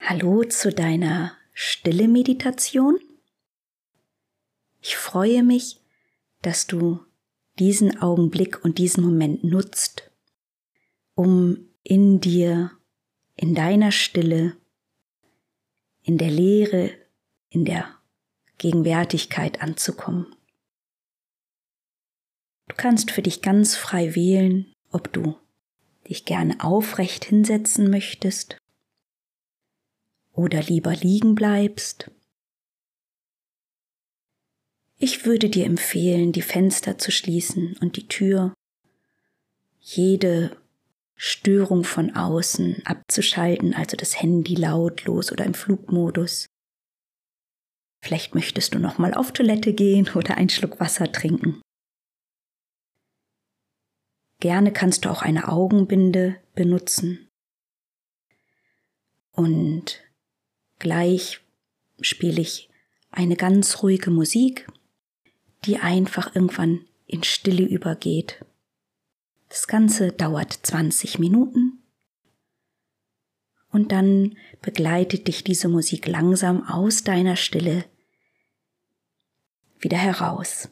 Hallo zu deiner stille Meditation. Ich freue mich, dass du diesen Augenblick und diesen Moment nutzt, um in dir, in deiner Stille, in der Leere, in der Gegenwärtigkeit anzukommen. Du kannst für dich ganz frei wählen, ob du dich gerne aufrecht hinsetzen möchtest oder lieber liegen bleibst. Ich würde dir empfehlen, die Fenster zu schließen und die Tür, jede Störung von außen abzuschalten, also das Handy lautlos oder im Flugmodus. Vielleicht möchtest du noch mal auf Toilette gehen oder einen Schluck Wasser trinken. Gerne kannst du auch eine Augenbinde benutzen. Und Gleich spiele ich eine ganz ruhige Musik, die einfach irgendwann in Stille übergeht. Das Ganze dauert 20 Minuten und dann begleitet dich diese Musik langsam aus deiner Stille wieder heraus.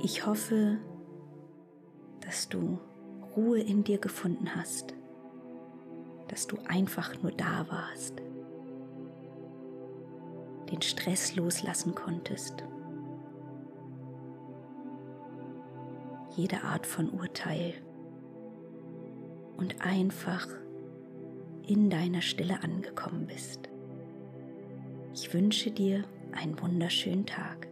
Ich hoffe, dass du Ruhe in dir gefunden hast, dass du einfach nur da warst, den Stress loslassen konntest, jede Art von Urteil und einfach in deiner Stille angekommen bist. Ich wünsche dir einen wunderschönen Tag.